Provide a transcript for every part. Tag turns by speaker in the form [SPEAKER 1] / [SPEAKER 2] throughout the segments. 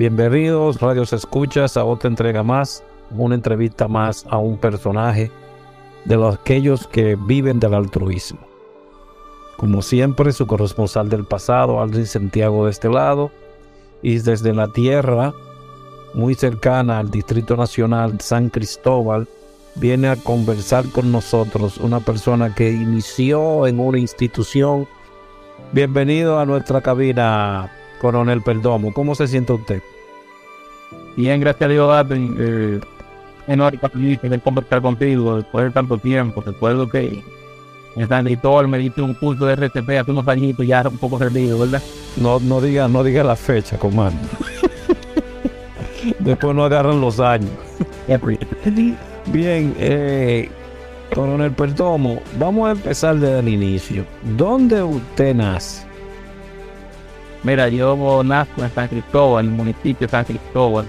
[SPEAKER 1] Bienvenidos, radios escuchas, a otra entrega más, una entrevista más a un personaje de los aquellos que viven del altruismo. Como siempre, su corresponsal del pasado, Aldrin Santiago de este lado, y desde la tierra, muy cercana al Distrito Nacional San Cristóbal, viene a conversar con nosotros una persona que inició en una institución. Bienvenido a nuestra cabina, Coronel Perdomo. ¿Cómo se siente usted?
[SPEAKER 2] Bien, gracias a Dios, eh, enorme poder conversar contigo después de tanto tiempo. Recuerdo que en San Cristóbal me diste un curso de RCP hace unos añitos ya un poco perdido, ¿verdad?
[SPEAKER 1] No, no diga, no diga la fecha, comando. Después no agarran los años. Bien, eh, coronel Perdomo, vamos a empezar desde el inicio. ¿Dónde usted nace?
[SPEAKER 2] Mira, yo nazco en San Cristóbal, en el municipio de San Cristóbal.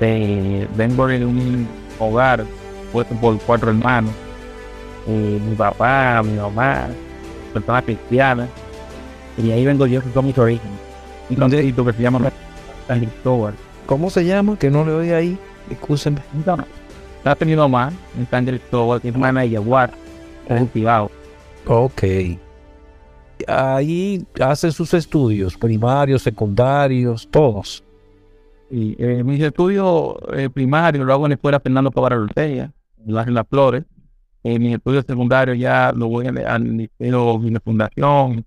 [SPEAKER 2] Vengo de un hogar puesto por cuatro hermanos. mi papá, mi mamá, personas cristianas. Y ahí vengo yo con mis orígenes. Un
[SPEAKER 1] ¿Dónde?
[SPEAKER 2] que se llama San Cristóbal.
[SPEAKER 1] ¿Cómo se llama? Que no le oí ahí. Escúcheme.
[SPEAKER 2] Entonces, nace mi mamá en San Cristóbal, mi hermana de Yaguar, cultivado.
[SPEAKER 1] Ok. Ahí hace sus estudios primarios, secundarios, todos.
[SPEAKER 2] Y eh, mis estudios eh, primarios lo hago en la escuela Fernando Cabral Ortega, en Las Las Flores. Eh, mis estudios secundarios ya lo voy al Ministerio de la Fundación,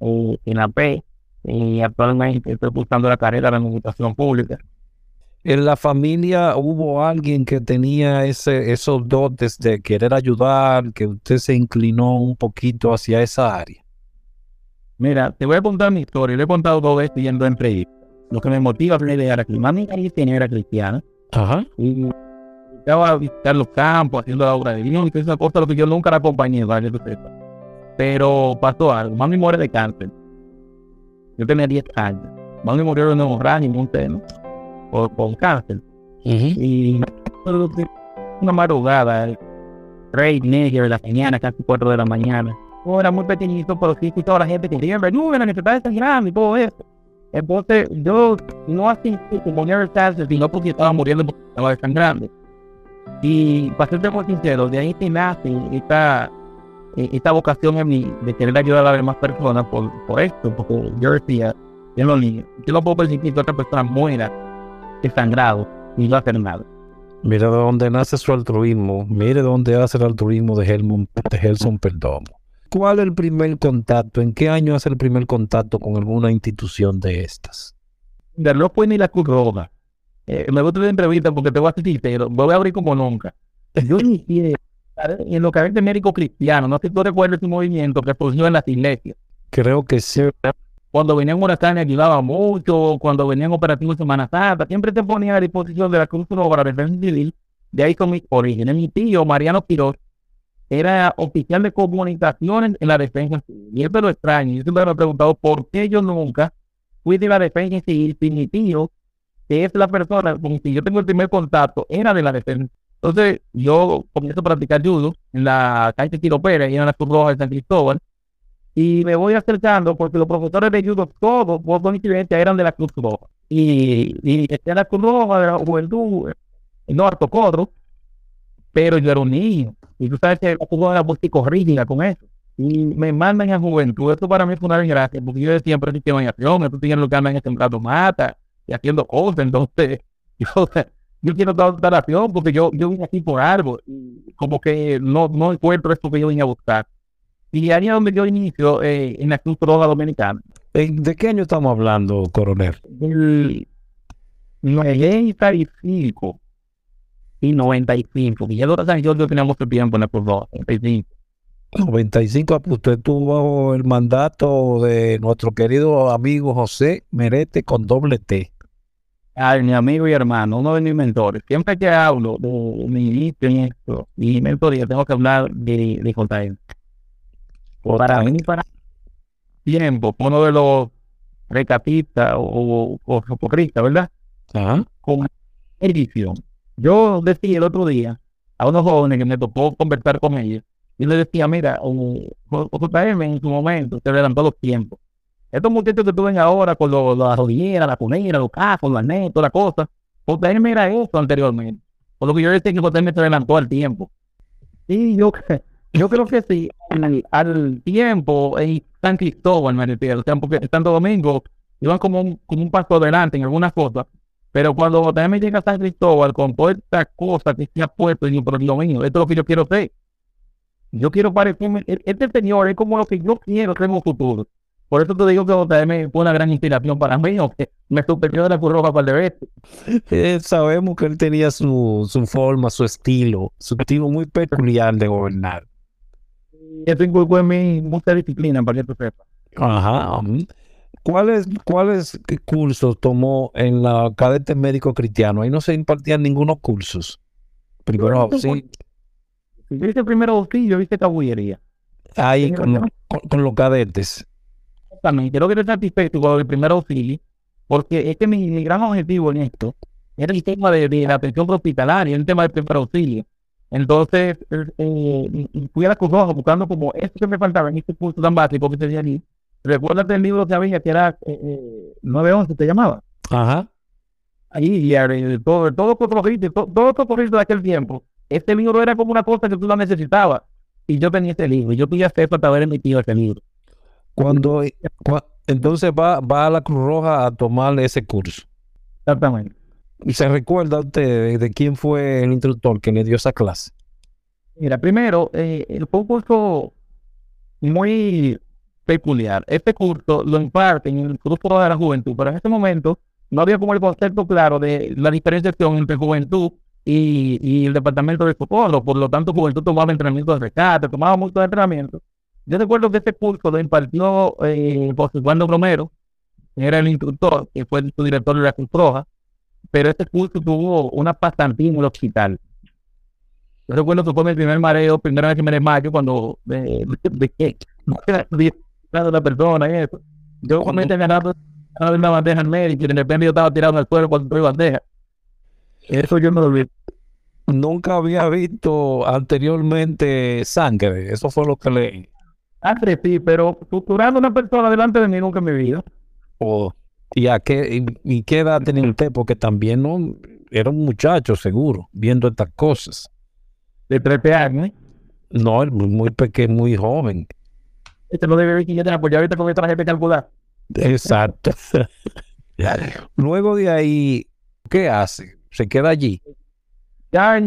[SPEAKER 2] eh, en la P. Y actualmente estoy buscando la carrera de administración pública.
[SPEAKER 1] En la familia hubo alguien que tenía ese, esos dotes de querer ayudar, que usted se inclinó un poquito hacia esa área.
[SPEAKER 2] Mira, te voy a contar mi historia. Le he contado todo esto yendo en entrevistas. Lo que me motiva a aprender era que mi mami era cristiana.
[SPEAKER 1] Ajá.
[SPEAKER 2] Y estaba a visitar los campos, haciendo la obra de Dios y esa cosa, lo que yo nunca la acompañé, ¿vale? Pero pasó algo. Mami muere de cáncer. Yo tenía 10 años. Mami murió de hemorragia en un seno por, por cáncer. Y una madrugada, tres y media de la mañana, casi cuatro de la mañana. Yo era muy pequeñito, pero sí escuchaba a la gente que decía, no, la necesidad es tan grande y todo eso. Entonces, yo no así como never sino porque estaba muriendo porque estaba tan grande. Y para ser muy sincero, de ahí se nace esta, eh, esta vocación en mí de querer ayudar a las demás personas por, por esto, porque yo decía, yo no, yo no puedo permitir que otra persona muera desangrado y no hacer nada.
[SPEAKER 1] Mira de dónde nace su altruismo. Mire de dónde hace el altruismo de Helmut, de Helson Perdomo. ¿Cuál es el primer contacto? ¿En qué año hace el primer contacto con alguna institución de estas?
[SPEAKER 2] De no fue ni la Cruz Roja. Eh, me gusta la entrevista porque te voy a decir, pero voy a abrir como nunca. Yo inicié en lo que es de médico cristiano. No sé si tú recuerdas ese movimiento que surgió en las iglesias.
[SPEAKER 1] Creo que sí.
[SPEAKER 2] Cuando venían huracanes ayudaba mucho, cuando venían operativos de Semana Santa, siempre te ponía a disposición de la Cruz Roja para la defensa civil De ahí son mis orígenes. Mi tío, Mariano Quiroz, era oficial de comunicaciones en la defensa. Y eso es lo extraño. Yo siempre me he preguntado por qué yo nunca fui de la defensa civil si mi que es la persona con quien yo tengo el primer contacto, era de la defensa. Entonces, yo comienzo a practicar judo en la calle Tiro Pérez y en la Cruz Roja de San Cristóbal. Y me voy acercando porque los profesores de judo, todos, por coincidencia, eran de la Cruz Roja. Y, y en la Cruz Roja de la Juventud, no harto codro, pero yo era un niño. Y tú sabes que Roja era muy psicorrígida con eso. Y me mandan a juventud. Esto para mí fue una desgracia, porque yo decía, pero es que acción, estos tienen lo que andan sembrando mata y haciendo cosas. Entonces, yo, yo quiero dar acción porque yo, yo vine aquí por algo. Y como que no, no encuentro esto que yo vine a buscar. Y ahí es donde yo inicio eh, en la Cruz Roja Dominicana.
[SPEAKER 1] ¿De qué año estamos hablando, coronel?
[SPEAKER 2] Del 95 y 95. Y ya dos años yo tenía mucho tiempo en Cruz Roja, 95.
[SPEAKER 1] 95, pues, usted tuvo el mandato de nuestro querido amigo José Merete con doble T.
[SPEAKER 2] Ay, mi amigo y hermano, uno de mis mentores. Siempre que hablo de mi esto, mi mentoría, tengo que hablar de, de JM. Para mí, para tiempo, uno de los recapistas o, o, ¿verdad?
[SPEAKER 1] Ajá.
[SPEAKER 2] Con edición. Yo decía el otro día a unos jóvenes que me tocó conversar con ellos, y les decía, mira, JM en su momento se adelantó los tiempos. Estos muchachos que tú ahora con las rodilleras, la punera, los cascos, los arnés, toda la cosa, JM era eso anteriormente. Por lo que yo decía que JM se adelantó al tiempo. Y yo yo creo que sí, al, tiempo en San Cristóbal me refiero, o Santo Domingo iban como un, como un paso adelante en algunas cosas, pero cuando me llega a San Cristóbal con toda esta cosa que se ha puesto, y por lo mío, esto es lo que yo quiero ser. Yo quiero parecerme, e, este señor es como lo que yo quiero ser en un futuro. Por eso te digo que JM fue una gran inspiración para mí, o que me superó de la Cruz Roja para el
[SPEAKER 1] eh, sabemos que él tenía su, su forma, su estilo, su estilo muy peculiar de gobernar
[SPEAKER 2] eso inculcó en mí mucha disciplina para que tú sepas.
[SPEAKER 1] Ajá. ¿Cuáles, ¿Cuáles cursos tomó en la cadete médico cristiano? Ahí no se impartían ningunos cursos. Primero auxilio.
[SPEAKER 2] Yo hice primero auxilio, hice caballería.
[SPEAKER 1] Ahí con, con, los cadetes.
[SPEAKER 2] Exactamente. Quiero que esté satisfecho con el primer auxilio, porque es que mi, gran objetivo en esto era el tema de, de la atención hospitalaria, el tema del primer auxilio. Entonces, eh, fui a la Cruz Roja buscando como esto que me faltaba en este curso tan básico que tenía allí. Recuerda el libro que había que era eh, eh, 911, te llamaba.
[SPEAKER 1] Ajá.
[SPEAKER 2] Ahí, y todo, todo todo, todo socorrito de aquel tiempo. Este libro era como una cosa que tú la necesitabas. Y yo tenía este libro. Y yo fui a hacer para haber emitido este libro.
[SPEAKER 1] Cuando, entonces va, va a la Cruz Roja a tomar ese curso.
[SPEAKER 2] Exactamente.
[SPEAKER 1] ¿Y se recuerda usted de, quién fue el instructor que le dio esa clase?
[SPEAKER 2] Mira, primero, eh, fue un curso muy peculiar. Este curso lo imparten en el grupo de la juventud, pero en este momento no había como el concepto claro de la diferenciación entre juventud y, el departamento de socorro. Por lo tanto, juventud tomaba entrenamiento de rescate, tomaba mucho entrenamiento. Yo recuerdo que este curso lo impartió eh, José Juan Romero, era el instructor, que fue su director de la Cruz Roja pero este curso tuvo una pasantía en el hospital. Yo recuerdo que fue mi primer mareo, primera vez que me desmayo cuando de, de, de, la persona y eso. Yo comencé ganando una bandeja al médico y de repente yo estaba tirado al suelo cuando tuve bandeja. Eso yo no lo.
[SPEAKER 1] Nunca había visto anteriormente sangre. Eso fue lo que leí.
[SPEAKER 2] Sangre sí, pero suturando una persona delante de mí nunca me vi.
[SPEAKER 1] Oh. ¿Y a qué, y, qué edad tenía usted? Porque también no era un muchacho seguro, viendo estas cosas.
[SPEAKER 2] De 13 años, ¿eh?
[SPEAKER 1] No, muy pequeño, muy joven.
[SPEAKER 2] Este no debe ver que ya ahorita con traje de calcular.
[SPEAKER 1] Exacto. Luego de ahí, ¿qué hace? ¿Se queda allí?
[SPEAKER 2] Ya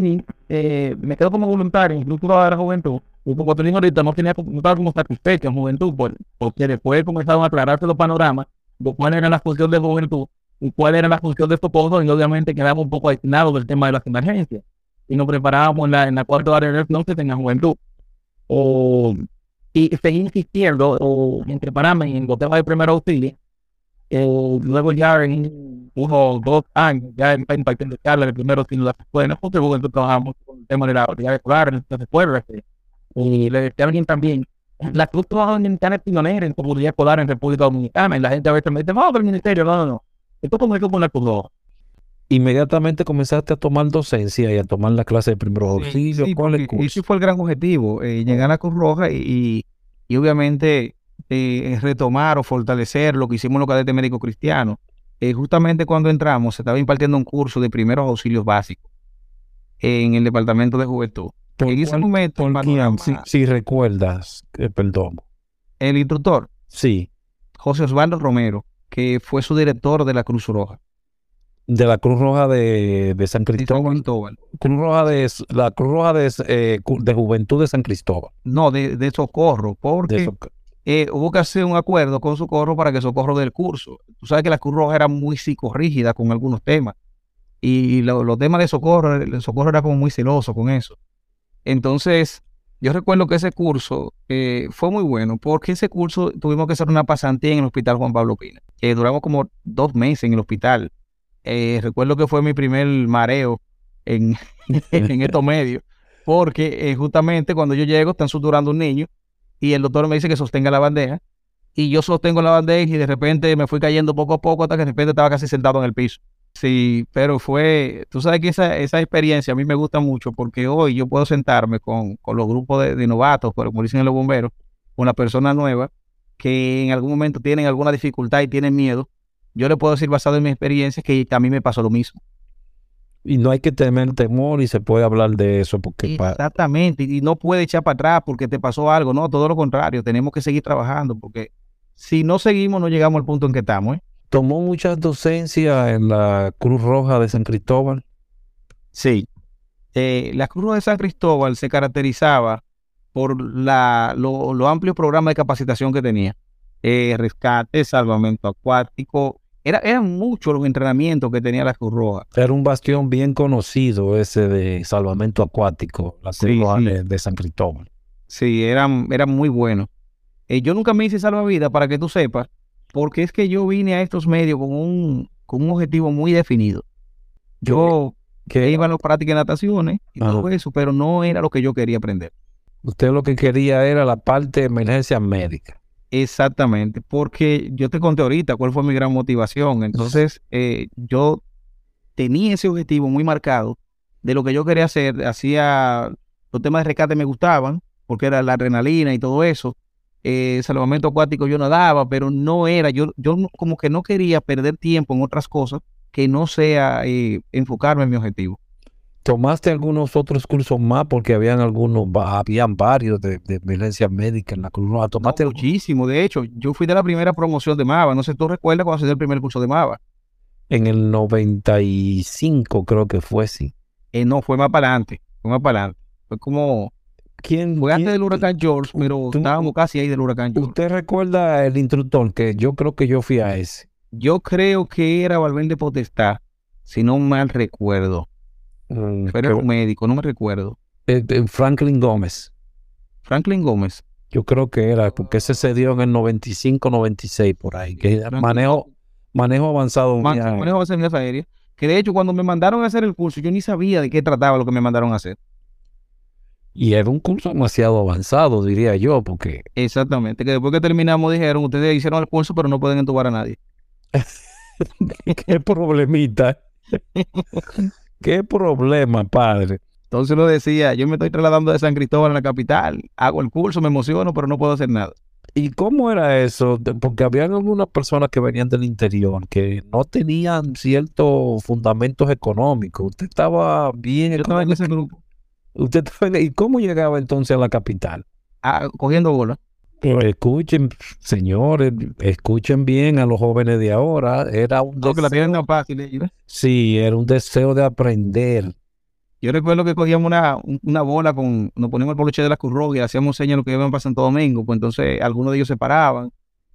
[SPEAKER 2] eh, me quedo como voluntario, incluso de la juventud. Te digo ahorita, no tenía como, como satisfecho en juventud, porque después comenzaron a aclararse los panoramas cuál era la función de juventud y cuál era la función de estos y obviamente quedamos un poco aislados del tema de las emergencias y nos preparábamos en la, en la cuarta área de no se tenga juventud o y seguí insistiendo o en prepararme en botella de primer auxilio Eh, luego ya en dos años, ya en impartiendo charlas, el primero sin la escuela, porque luego trabajamos con el de la unidad escolar, en escuelas. Y le decía alguien también, la Cruz Roja Dominicana es pionera en escolar en República Dominicana, y la gente a veces me dice, vamos al ministerio, no, no, no. Esto es como la Cruz.
[SPEAKER 1] Inmediatamente comenzaste a tomar docencia y a tomar la clase de primeros auxilios.
[SPEAKER 3] Sí,
[SPEAKER 1] ¿Cuál es el curso?
[SPEAKER 3] ese fue el gran objetivo, eh, llegar a la Cruz Roja y, y- y obviamente eh, retomar o fortalecer lo que hicimos en los cadetes médicos cristianos. Eh, justamente cuando entramos se estaba impartiendo un curso de primeros auxilios básicos en el Departamento de Juventud.
[SPEAKER 1] ¿Por
[SPEAKER 3] en ese momento
[SPEAKER 1] por quién?
[SPEAKER 3] panorama-
[SPEAKER 1] Si, si recuerdas, perdón.
[SPEAKER 3] el instructor,
[SPEAKER 1] Sí,
[SPEAKER 3] José Osvaldo Romero, que fue su director de la Cruz Roja.
[SPEAKER 1] De la Cruz Roja de, de San Cristóbal.
[SPEAKER 3] Cristóbal.
[SPEAKER 1] Cruz Roja de, la Cruz Roja de, eh, de Juventud de San Cristóbal.
[SPEAKER 3] No, de, de Socorro, porque
[SPEAKER 1] De
[SPEAKER 3] eh, hubo que hacer un acuerdo con Socorro para que Socorro del curso. Tú sabes que la Cruz Roja era muy psicorrígida con algunos temas. Y lo- los temas de Socorro, el Socorro era como muy celoso con eso. Entonces, yo recuerdo que ese curso eh, fue muy bueno, porque ese curso tuvimos que hacer una pasantía en el Hospital Juan Pablo Pina. duramos como dos meses en el hospital. Eh, recuerdo que fue mi primer mareo en, en estos medios, porque eh, justamente cuando yo llego están suturando un niño y el doctor me dice que sostenga la bandeja y yo sostengo la bandeja y de repente me fui cayendo poco a poco hasta que de repente estaba casi sentado en el piso. Sí, pero fue, tú sabes que esa, esa experiencia a mí me gusta mucho porque hoy yo puedo sentarme con, con los grupos de, de novatos, como dicen los bomberos, una persona nueva que en algún momento tienen alguna dificultad y tienen miedo. Yo le puedo decir basado en mi experiencia que a mí me pasó lo mismo.
[SPEAKER 1] Y no hay que tener temor y se puede hablar de eso porque
[SPEAKER 3] Exactamente, y no puede echar para atrás porque te pasó algo, no, todo lo contrario, tenemos que seguir trabajando porque si no seguimos no llegamos al punto en que estamos. ¿eh?
[SPEAKER 1] tomó muchas docencias en la Cruz Roja de San Cristóbal.
[SPEAKER 3] Sí. Eh, la Cruz Roja de San Cristóbal se caracterizaba por la, lo, lo amplio programa de capacitación que tenía. Eh, rescate, salvamento acuático. Era, eran muchos los entrenamientos que tenía la Cruz Roja.
[SPEAKER 1] Era un bastión bien conocido ese de salvamento acuático, la Cruz
[SPEAKER 3] Sí,
[SPEAKER 1] Roja
[SPEAKER 3] sí.
[SPEAKER 1] de, de San Cristóbal.
[SPEAKER 3] Sí, eran, eran muy buenos. Eh, yo nunca me hice salvavidas para que tú sepas, porque es que yo vine a estos medios con un, con un objetivo muy definido. Yo
[SPEAKER 1] Que
[SPEAKER 3] iba a las prácticas de nataciones y
[SPEAKER 1] Ajá.
[SPEAKER 3] todo eso, pero no era lo que yo quería aprender.
[SPEAKER 1] usted lo que quería era la parte de emergencia médica.
[SPEAKER 3] Exactamente, porque yo te conté ahorita cuál fue mi gran motivación. Entonces, eh, yo tenía ese objetivo muy marcado de lo que yo quería hacer. Hacía los temas de rescate me gustaban, porque era la adrenalina y todo eso. Eh, salvamento acuático yo nadaba, pero no era, yo, yo como que no quería perder tiempo en otras cosas que no sea eh, enfocarme en mi objetivo.
[SPEAKER 1] ¿Tomaste algunos otros cursos más? Porque habían algunos, habían varios de, de emergencia médica en la Cruz Roja. ¿Tomaste
[SPEAKER 3] No, muchísimo, de hecho, yo fui de la primera promoción de MAVA. No sé, ¿tú recuerdas cuando se dio el primer curso de MAVA?
[SPEAKER 1] en el 95 creo que fue, sí.
[SPEAKER 3] Eh, no, fue más para adelante, fue más para adelante. Fue como,
[SPEAKER 1] ¿Quién,
[SPEAKER 3] fue antes
[SPEAKER 1] quién-
[SPEAKER 3] del huracán George, pero
[SPEAKER 1] tú-
[SPEAKER 3] estábamos casi ahí del huracán George.
[SPEAKER 1] ¿Usted recuerda el instructor? Que yo creo que yo fui a ese.
[SPEAKER 3] Yo creo que era Valverde Potestad, si no mal recuerdo.
[SPEAKER 1] Mm,
[SPEAKER 3] Pero era
[SPEAKER 1] creo-
[SPEAKER 3] un médico, no me recuerdo.
[SPEAKER 1] eh, eh, Franklin Gómez.
[SPEAKER 3] Franklin Gómez.
[SPEAKER 1] Yo creo que era, porque ese se dio en el 95, 96, por ahí. Que manejo, manejo avanzado.
[SPEAKER 3] Man- manejo seguridad aérea. Que de hecho, cuando me mandaron a hacer el curso, yo ni sabía de qué trataba lo que me mandaron a hacer.
[SPEAKER 1] Y era un curso demasiado avanzado, diría yo, porque
[SPEAKER 3] Exactamente. Que después que terminamos dijeron, ustedes hicieron el curso, pero no pueden entubar a nadie.
[SPEAKER 1] qué problemita. qué problema, padre.
[SPEAKER 3] Entonces lo decía, yo me estoy trasladando de San Cristóbal a la capital, hago el curso, me emociono, pero no puedo hacer nada.
[SPEAKER 1] ¿Y cómo era eso? Porque habían algunas personas que venían del interior que no tenían ciertos fundamentos económicos. Usted estaba bien.
[SPEAKER 3] Yo estaba en ese grupo,
[SPEAKER 1] Usted estaba ¿Y cómo llegaba entonces a la capital?
[SPEAKER 3] ah, cogiendo bola.
[SPEAKER 1] Pero escuchen, señores, escuchen bien a los jóvenes de ahora. Era un
[SPEAKER 3] No, que la
[SPEAKER 1] deseo,
[SPEAKER 3] fácil. ellos.
[SPEAKER 1] sí, era un deseo de aprender.
[SPEAKER 3] Yo recuerdo que cogíamos una, un- una bola con, nos poníamos el poloche de la Cruz Roja y hacíamos señas de lo que iban para Santo Domingo. Pues entonces algunos de ellos se paraban.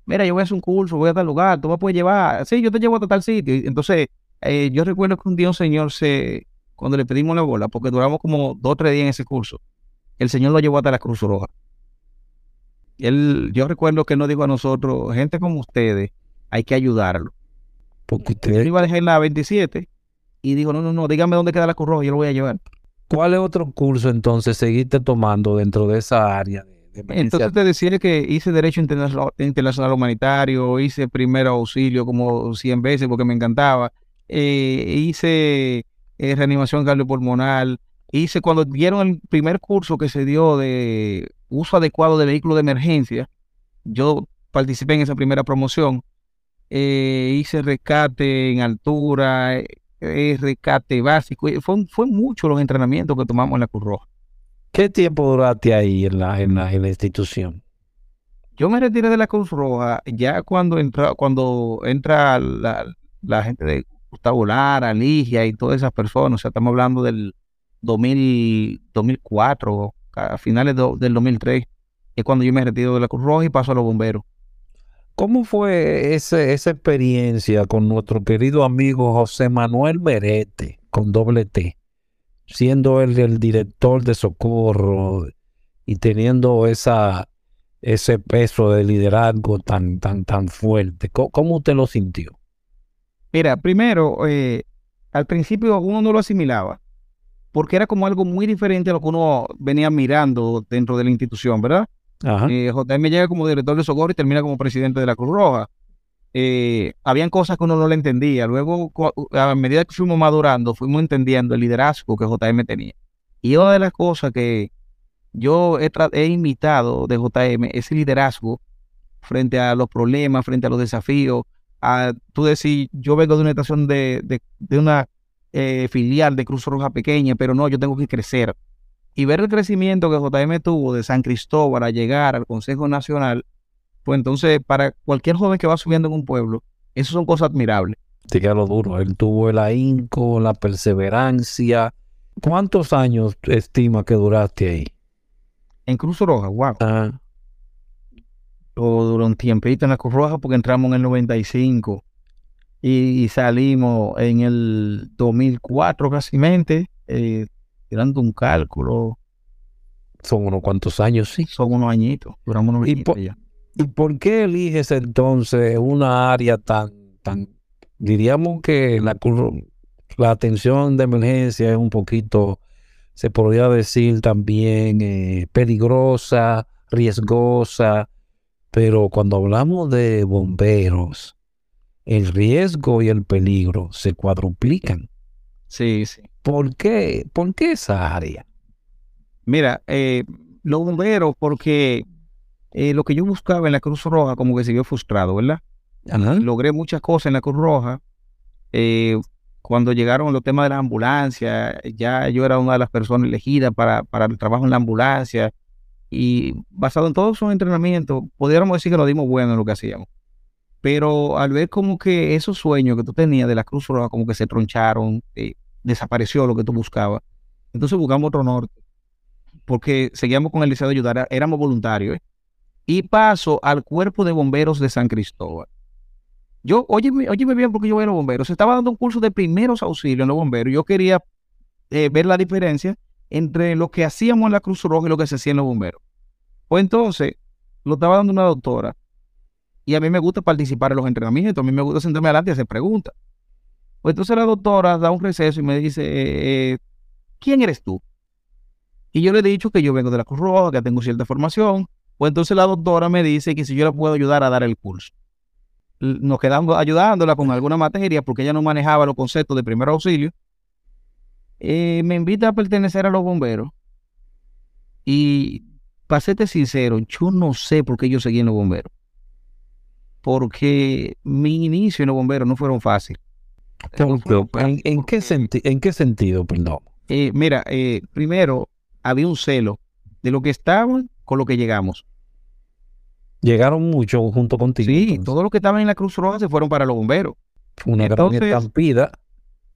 [SPEAKER 3] Mira, yo voy a hacer un curso, voy a tal lugar, tú me puedes llevar. Sí, yo te llevo a tal sitio. Entonces, eh, yo recuerdo que un día un señor se, cuando le pedimos la bola, porque duramos como dos o tres días en ese curso, el señor lo llevó hasta la Cruz Roja. Él, yo recuerdo que él nos dijo a nosotros, gente como ustedes, hay que ayudarlo.
[SPEAKER 1] Porque
[SPEAKER 3] Yo
[SPEAKER 1] usted,
[SPEAKER 3] iba a dejar la 27 y dijo, no, no, no, dígame dónde queda la Cruz yo lo voy a llevar.
[SPEAKER 1] ¿cuál es otro curso entonces seguiste tomando dentro de esa área? de-?
[SPEAKER 3] Entonces te decía que hice Derecho Internacional, Internacional Humanitario, hice Primero Auxilio como 100 veces porque me encantaba, eh, hice eh, Reanimación Cardiopulmonar, hice cuando dieron el primer curso que se dio de uso adecuado de vehículos de emergencia, yo participé en esa primera promoción, eh, hice rescate en altura, eh, eh, rescate básico, fue, fue mucho los entrenamientos que tomamos en la Cruz Roja.
[SPEAKER 1] ¿Qué tiempo duraste ahí en la, en la, en la institución?
[SPEAKER 3] Yo me retiré de la Cruz Roja ya cuando entra, cuando entra la, la gente de Gustavo Lara, Ligia y todas esas personas. O sea, estamos hablando del 2000, 2004, a finales do- del 2003, es cuando yo me retiro de la Cruz Roja y paso a los bomberos.
[SPEAKER 1] ¿Cómo fue ese, esa experiencia con nuestro querido amigo José Manuel Merete, con doble T, siendo él el director de socorro y teniendo esa, ese peso de liderazgo tan, tan, tan fuerte? ¿Cómo, cómo usted lo sintió?
[SPEAKER 3] Mira, primero, eh, al principio uno no lo asimilaba, porque era como algo muy diferente a lo que uno venía mirando dentro de la institución, ¿verdad?
[SPEAKER 1] Ajá.
[SPEAKER 3] Eh, JM llega como director de socorro y termina como presidente de la Cruz Roja. Eh, habían cosas que uno no le entendía. Luego, a medida que fuimos madurando, fuimos entendiendo el liderazgo que JM tenía. Y una de las cosas que yo he, he imitado de JM es el liderazgo frente a los problemas, frente a los desafíos. A, tú decir, yo vengo de una estación de, de- de una eh, filial de Cruz Roja pequeña, pero no, yo tengo que crecer y ver el crecimiento que JM tuvo de San Cristóbal a llegar al Consejo Nacional, pues entonces para cualquier joven que va subiendo en un pueblo, eso son cosas admirables.
[SPEAKER 1] Sí, que lo duro. Él tuvo el ahínco, la perseverancia. ¿Cuántos años estima que duraste ahí?
[SPEAKER 3] En Cruz Roja, wow,
[SPEAKER 1] Ah,
[SPEAKER 3] o duró un tiempito en la Cruz Roja porque entramos en el 95 y, y salimos en el 2004 casi eh, tirando un cálculo,
[SPEAKER 1] son unos cuantos años, sí.
[SPEAKER 3] son unos añitos, duramos unos
[SPEAKER 1] Y
[SPEAKER 3] añitos
[SPEAKER 1] po-
[SPEAKER 3] ya.
[SPEAKER 1] ¿Y por qué eliges entonces una área tan, tan, diríamos que la, la atención de emergencia es un poquito, se podría decir también eh, peligrosa, riesgosa, pero cuando hablamos de bomberos, el riesgo y el peligro se cuadruplican.
[SPEAKER 3] Sí, sí.
[SPEAKER 1] ¿Por qué? ¿Por qué esa área?
[SPEAKER 3] Mira, eh, los bomberos, porque eh, lo que yo buscaba en la Cruz Roja como que se vio frustrado, ¿verdad?
[SPEAKER 1] Ajá.
[SPEAKER 3] Logré muchas cosas en la Cruz Roja. Eh, cuando llegaron los temas de la ambulancia, ya yo era una de las personas elegidas para, para el trabajo en la ambulancia. Y basado en todos esos entrenamientos, pudiéramos decir que nos dimos bueno en lo que hacíamos. Pero al ver como que esos sueños que tú tenías de la Cruz Roja como que se troncharon, eh, desapareció lo que tú buscabas. Entonces buscamos otro norte. Porque seguíamos con el deseo de ayudar, éramos voluntarios. ¿eh? Y paso al cuerpo de bomberos de San Cristóbal. Yo, óyeme, óyeme bien porque yo voy a los bomberos. Se estaba dando un curso de primeros auxilios en los bomberos. Yo quería eh, ver la diferencia entre lo que hacíamos en la Cruz Roja y lo que se hacía en los bomberos. Pues entonces, lo estaba dando una doctora. Y a mí me gusta participar en los entrenamientos. A mí me gusta sentarme adelante y hacer preguntas. Pues entonces la doctora da un receso y me dice, eh, ¿quién eres tú? Y yo le he dicho que yo vengo de la Cruz Roja, que tengo cierta formación. Pues entonces la doctora me dice que si yo la puedo ayudar a dar el curso. Nos quedamos ayudándola con alguna materia porque ella no manejaba los conceptos de primer auxilio. Eh, me invita a pertenecer a los bomberos. Y para serte sincero, yo no sé por qué yo seguí en los bomberos. Porque mi inicio en los bomberos no fueron fáciles.
[SPEAKER 1] ¿En, qué senti- ¿En qué sentido, perdón?
[SPEAKER 3] eh, mira, eh, primero había un celo de lo que estaban con lo que llegamos.
[SPEAKER 1] Llegaron muchos junto contigo.
[SPEAKER 3] Sí,
[SPEAKER 1] entonces.
[SPEAKER 3] todos los que estaban en la Cruz Roja se fueron para los bomberos.
[SPEAKER 1] Una gran
[SPEAKER 3] Entonces-
[SPEAKER 1] estampida.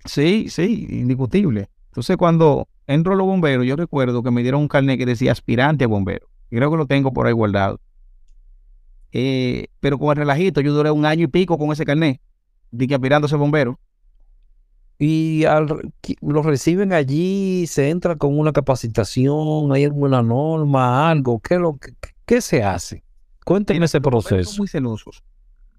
[SPEAKER 3] Sí, sí, indiscutible. Entonces, cuando entro a los bomberos, yo recuerdo que me dieron un carnet que decía aspirante a bombero. Y creo que lo tengo por ahí guardado. Eh, pero con el relajito, yo duré un año y pico con ese carnet, de que aspirando a ser bombero.
[SPEAKER 1] Y al, qui- lo reciben allí, se entra con una capacitación, hay alguna norma, algo. ¿Qué, lo que, qué se hace? Cuéntenme ese
[SPEAKER 3] los bomberos son
[SPEAKER 1] proceso.
[SPEAKER 3] muy celosos.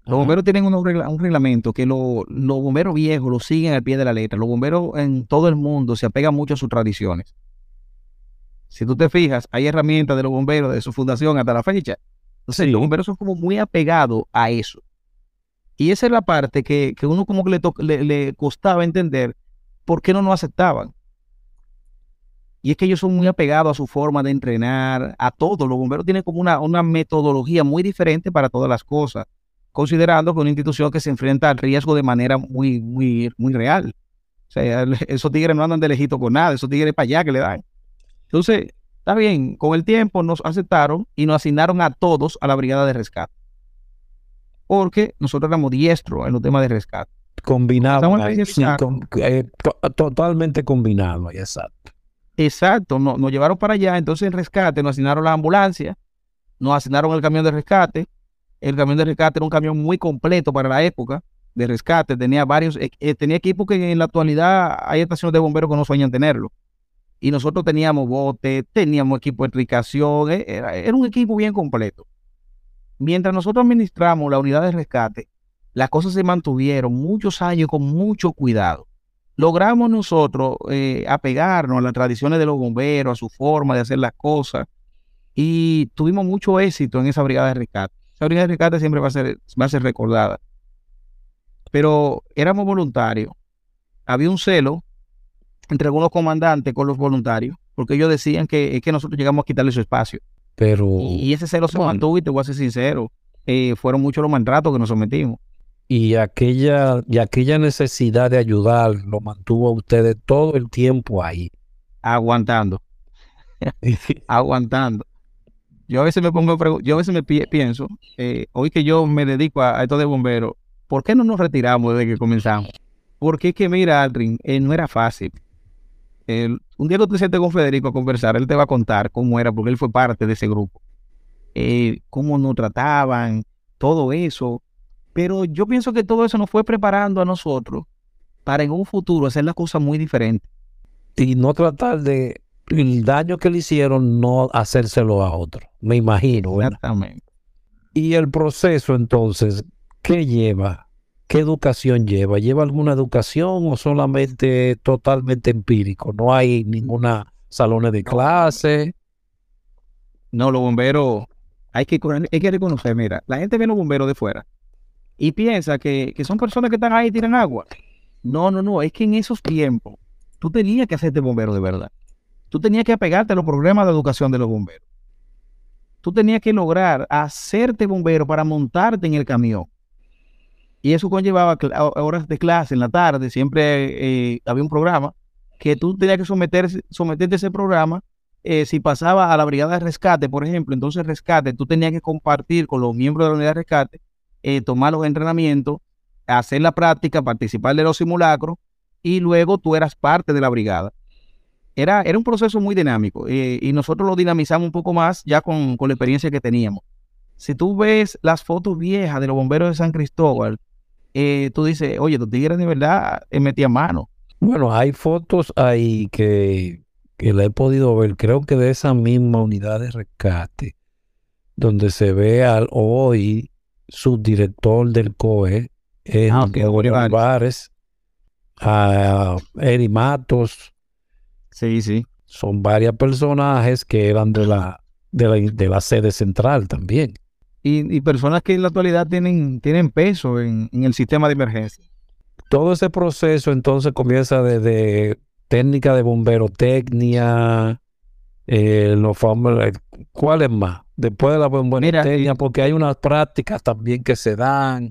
[SPEAKER 3] Los bomberos tienen un reglamento que los bomberos viejos lo siguen al pie de la letra. Los bomberos en todo el mundo se apegan mucho a sus tradiciones. Si tú te fijas, hay herramientas de los bomberos de su fundación hasta la fecha. Entonces, los bomberos son como muy apegados a eso. Y esa es la parte que, uno como que le, le, costaba entender por qué no nos aceptaban. Y es que ellos son muy apegados a su forma de entrenar, a todo. Los bomberos tienen como una, una metodología muy diferente para todas las cosas considerando que una institución que se enfrenta al riesgo de manera muy, muy, muy real. O sea, esos tigres no andan de lejito con nada, esos tigres para allá que le dan. Entonces, está bien, con el tiempo nos aceptaron y nos asignaron a todos a la brigada de rescate. Porque nosotros éramos diestros en los temas de rescate.
[SPEAKER 1] Combinado, eh, totalmente combinado, exacto.
[SPEAKER 3] Exacto, nos llevaron para allá, entonces en rescate nos asignaron la ambulancia, nos asignaron el camión de rescate, el camión de rescate era un camión muy completo para la época de rescate. Tenía varios, eh, eh, tenía equipos que en la actualidad hay estaciones de bomberos que no sueñan tenerlo. Y nosotros teníamos bote, teníamos equipo de tricación, eh, era, era un equipo bien completo. Mientras nosotros administramos la unidad de rescate, las cosas se mantuvieron muchos años con mucho cuidado. Logramos nosotros apegarnos a las tradiciones de los bomberos, a su forma de hacer las cosas, y tuvimos mucho éxito en esa brigada de rescate. Esa brigada de rescate siempre va a ser, va a ser recordada. Pero éramos voluntarios. Había un celo entre algunos comandantes con los voluntarios, porque ellos decían que es que nosotros llegamos a quitarle su espacio.
[SPEAKER 1] Pero.
[SPEAKER 3] Y, ese celo se mantuvo, y te voy a ser sincero, eh, fueron muchos los maltratos que nos sometimos.
[SPEAKER 1] Y aquella, y aquella necesidad de ayudar lo mantuvo a ustedes todo el tiempo ahí.
[SPEAKER 3] Aguantando. Aguantando. Yo a veces me pongo, yo a veces me pienso, eh, hoy que yo me dedico a, esto de bombero, ¿por qué no nos retiramos desde que comenzamos? Porque es que, mira, Aldrin, eh, no era fácil. Un día tú te sientes con Federico a conversar, él te va a contar cómo era, porque él fue parte de ese grupo. Eh, cómo nos trataban, todo eso. Pero yo pienso que todo eso nos fue preparando a nosotros para en un futuro hacer las cosas muy diferentes.
[SPEAKER 1] Y no tratar de el daño que le hicieron, no hacérselo a otro. Me imagino.
[SPEAKER 3] Exactamente.
[SPEAKER 1] Y el proceso, entonces, ¿qué lleva? ¿Qué educación lleva? ¿Lleva alguna educación o solamente totalmente empírico? No hay ninguna salones de clase.
[SPEAKER 3] No, los bomberos, hay que, hay que reconocer, mira, la gente ve los bomberos de fuera y piensa que, que son personas que están ahí y tiran agua. No, no, no, es que en esos tiempos tú tenías que hacerte bombero de verdad. Tú tenías que apegarte a los programas de educación de los bomberos. Tú tenías que lograr hacerte bombero para montarte en el camión. Y eso conllevaba horas de clase en la tarde, siempre eh, había un programa que tú tenías que someter, someterte a ese programa. Eh, si pasaba a la brigada de rescate, por ejemplo, entonces rescate, tú tenías que compartir con los miembros de la unidad de rescate, eh, tomar los entrenamientos, hacer la práctica, participar de los simulacros y luego tú eras parte de la brigada era, un proceso muy dinámico y nosotros lo dinamizamos un poco más ya con, la experiencia que teníamos. Si tú ves las fotos viejas de los bomberos de San Cristóbal, eh, tú dices, oye, los tigres de verdad eh, metían mano.
[SPEAKER 1] Bueno, hay fotos ahí que, que la he podido ver, creo que de esa misma unidad de rescate, donde se ve al hoy subdirector del COE, en ah, a Eri Matos,
[SPEAKER 3] Sí, sí.
[SPEAKER 1] Son varios personajes que eran de la, de la, sede central también.
[SPEAKER 3] Y, personas que en la actualidad tienen, tienen peso en, el sistema de emergencia.
[SPEAKER 1] Todo ese proceso entonces comienza desde técnica de bomberotecnia, eh, los ¿cuál es más? Después de la bomberotecnia, porque hay unas prácticas también que se dan.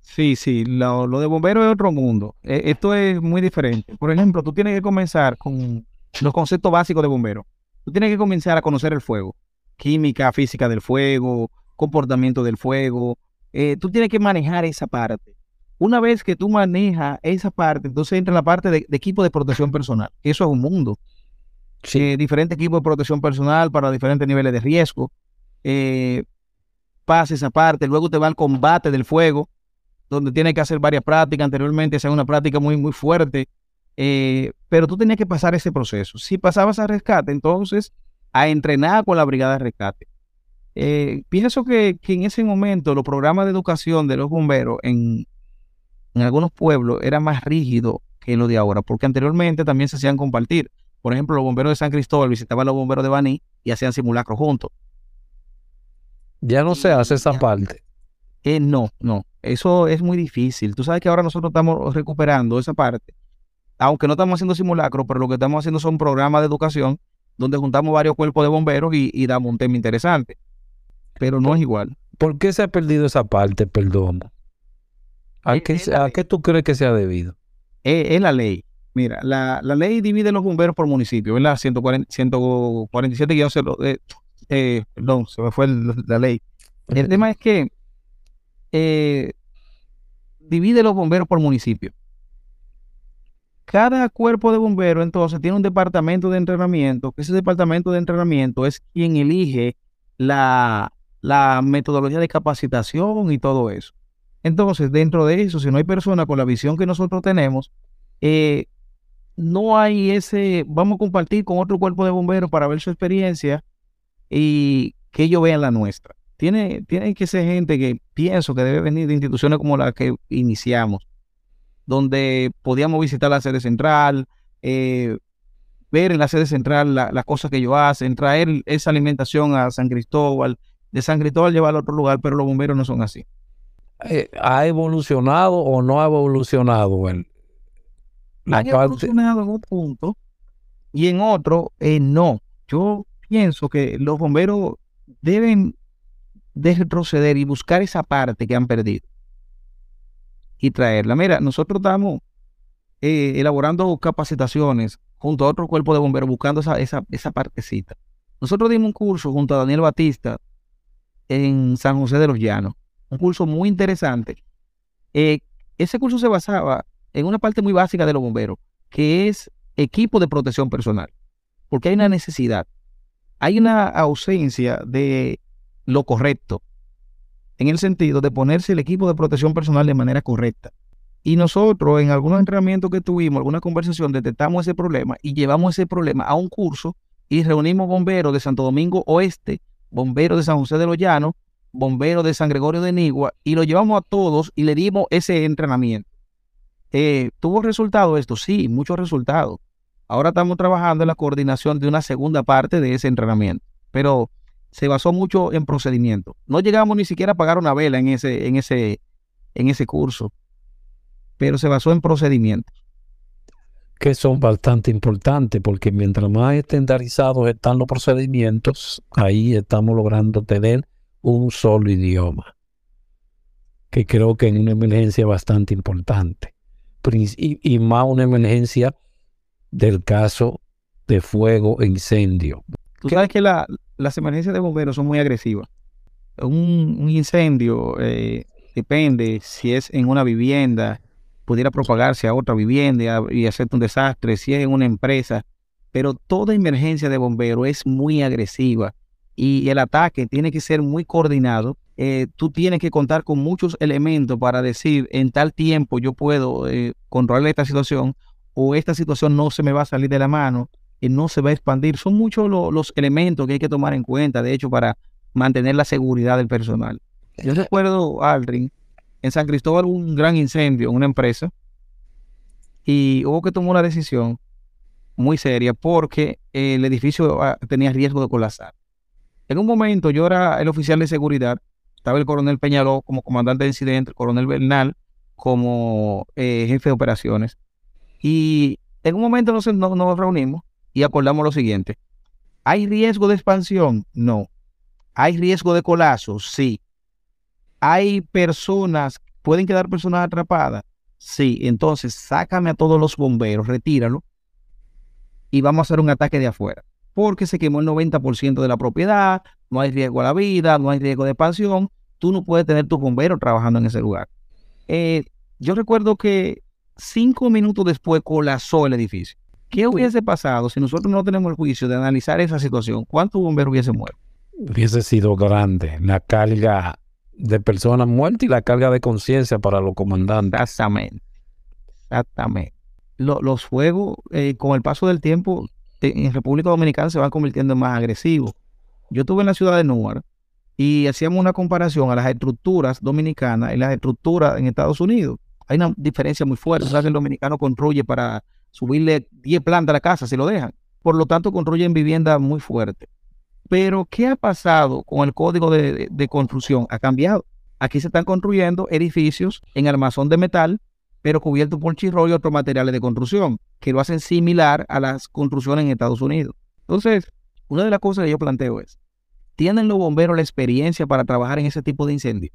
[SPEAKER 3] Sí, sí, lo, de bombero es otro mundo. E, esto es muy diferente. Por ejemplo, tú tienes que comenzar con los conceptos básicos de bombero. Tú tienes que comenzar a conocer el fuego, química, física del fuego, comportamiento del fuego. Eh, tú tienes que manejar esa parte. Una vez que tú manejas esa parte, entonces entra la parte de, equipo de protección personal. Eso es un mundo. Sí. Eh, diferentes equipos de protección personal para diferentes niveles de riesgo. Eh, pasa esa parte, luego te va al combate del fuego donde tienes que hacer varias prácticas. Anteriormente hacía una práctica muy, muy fuerte, eh, pero tú tenías que pasar ese proceso. Si pasabas a rescate, entonces a entrenar con la brigada de rescate. Eh, pienso que, que, en ese momento los programas de educación de los bomberos en, en algunos pueblos era más rígido que lo de ahora, porque anteriormente también se hacían compartir. Por ejemplo, los bomberos de San Cristóbal visitaban a los bomberos de Baní y hacían simulacros juntos.
[SPEAKER 1] Ya no se hace esa parte.
[SPEAKER 3] Eh, no, no. Eso es muy difícil. Tú sabes que ahora nosotros estamos recuperando esa parte. Aunque no estamos haciendo simulacros, pero lo que estamos haciendo son programas de educación donde juntamos varios cuerpos de bomberos y, damos un tema interesante. Pero no es igual.
[SPEAKER 1] ¿Por qué se ha perdido esa parte, perdón? ¿A, qué, ¿a qué tú crees que se ha debido?
[SPEAKER 3] Es, la ley. Mira, la, ley divide los bomberos por municipio, ¿verdad? 140, 147 guiones, eh, eh, perdón, se me fue la ley. El tema es que eh, divide los bomberos por municipio. Cada cuerpo de bomberos entonces tiene un departamento de entrenamiento, que ese departamento de entrenamiento es quien elige la, la metodología de capacitación y todo eso. Entonces, dentro de eso, si no hay persona con la visión que nosotros tenemos, eh, no hay ese, vamos a compartir con otro cuerpo de bomberos para ver su experiencia y que ellos vean la nuestra. Tiene, tiene que ser gente que pienso que debe venir de instituciones como la que iniciamos, donde podíamos visitar la sede central, eh, ver en la sede central las cosas que ellos hacen, traer esa alimentación a San Cristóbal, de San Cristóbal llevarlo a otro lugar, pero los bomberos no son así.
[SPEAKER 1] Eh, ¿Ha evolucionado o no ha evolucionado? El,
[SPEAKER 3] ha evolucionado en un punto y en otro eh, no. Yo pienso que los bomberos deben de retroceder y buscar esa parte que han perdido y traerla. Mira, nosotros estamos eh, elaborando capacitaciones junto a otro cuerpo de bomberos buscando esa, esa, esa partecita. Nosotros dimos un curso junto a Daniel Batista en San José de los Llanos, un curso muy interesante. Eh, ese curso se basaba en una parte muy básica de los bomberos, que es equipo de protección personal, porque hay una necesidad hay una ausencia de lo correcto, en el sentido de ponerse el equipo de protección personal de manera correcta. Y nosotros en algunos entrenamientos que tuvimos, alguna conversación, detectamos ese problema y llevamos ese problema a un curso y reunimos bomberos de Santo Domingo Oeste, bomberos de San José de los Llanos, bomberos de San Gregorio de Nigua y lo llevamos a todos y le dimos ese entrenamiento. Eh, ¿Tuvo resultado esto? Sí, muchos resultados. Ahora estamos trabajando en la coordinación de una segunda parte de ese entrenamiento, pero se basó mucho en procedimiento. No llegamos ni siquiera a pagar una vela en ese, en ese, en ese curso, pero se basó en procedimientos.
[SPEAKER 1] Que son bastante importantes, porque mientras más estandarizados están los procedimientos, ahí estamos logrando tener un solo idioma, que creo que en una emergencia bastante importante. Y, y más una emergencia del caso de fuego e incendio.
[SPEAKER 3] Tú sabes que las emergencias de bomberos son muy agresivas. Un, incendio eh, depende si es en una vivienda, pudiera propagarse a otra vivienda y hacerte un desastre, si es en una empresa, pero toda emergencia de bombero es muy agresiva y el ataque tiene que ser muy coordinado. Eh, tú tienes que contar con muchos elementos para decir en tal tiempo yo puedo eh, controlar esta situación o esta situación no se me va a salir de la mano y no se va a expandir. Son muchos los elementos que hay que tomar en cuenta, de hecho, para mantener la seguridad del personal. Yo recuerdo, Aldrin, en San Cristóbal hubo un gran incendio en una empresa y hubo que tomar una decisión muy seria porque el edificio ah, tenía riesgo de colapsar. En un momento yo era el oficial de seguridad, estaba el coronel Peñaló como comandante de incidente, el coronel Bernal como eh, jefe de operaciones. Y en un momento nos, nos, reunimos y acordamos lo siguiente. ¿Hay riesgo de expansión? No. ¿Hay riesgo de colapso? Sí. ¿Hay personas, pueden quedar personas atrapadas? Sí. Entonces, sácame a todos los bomberos, retíralo y vamos a hacer un ataque de afuera. Porque se quemó el 90% de la propiedad, no hay riesgo a la vida, no hay riesgo de expansión. Tú no puedes tener tus bomberos trabajando en ese lugar. Eh, yo recuerdo que cinco minutos después colapsó el edificio. ¿Qué hubiese pasado si nosotros no tenemos el juicio de analizar esa situación? ¿Cuántos bomberos hubiese muerto?
[SPEAKER 1] Hubiese sido grande la carga de personas muertas y la carga de conciencia para los comandantes.
[SPEAKER 3] Exactamente. Exactamente. los fuegos, eh, con el paso del tiempo, en República Dominicana se van convirtiendo en más agresivos. Yo estuve en la ciudad de Newark y hacíamos una comparación a las estructuras dominicanas y las estructuras en Estados Unidos. Hay una diferencia muy fuerte. El dominicano construye para subirle 10 plantas a la casa si lo dejan. Por lo tanto, construyen vivienda muy fuerte. Pero, ¿qué ha pasado con el código de, construcción? Ha cambiado. Aquí se están construyendo edificios en armazón de metal, pero cubiertos por chirro y otros materiales de construcción, que lo hacen similar a las construcciones en Estados Unidos. Entonces, una de las cosas que yo planteo es, ¿tienen los bomberos la experiencia para trabajar en ese tipo de incendio?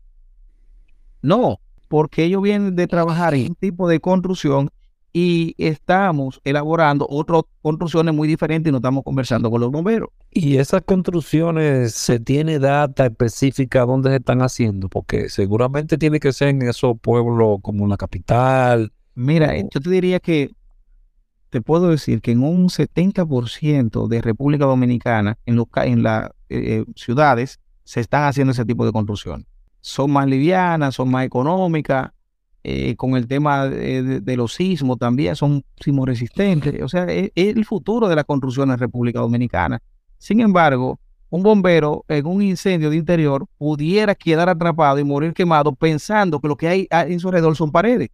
[SPEAKER 3] No, porque ellos vienen de trabajar en un tipo de construcción y estamos elaborando otras construcciones muy diferentes y no estamos conversando con los bomberos.
[SPEAKER 1] Y esas construcciones, ¿se tiene data específica dónde se están haciendo? Porque seguramente tiene que ser en esos pueblos como la capital.
[SPEAKER 3] Mira, yo te diría que te puedo decir que en un 70% de República Dominicana, en, en las eh, eh, ciudades, se están haciendo ese tipo de construcciones. Son más livianas, son más económicas, eh, con el tema de, los sismos también, son sismos resistentes. O sea, es, el futuro de la construcción en República Dominicana. Sin embargo, un bombero en un incendio de interior pudiera quedar atrapado y morir quemado pensando que lo que hay en su alrededor son paredes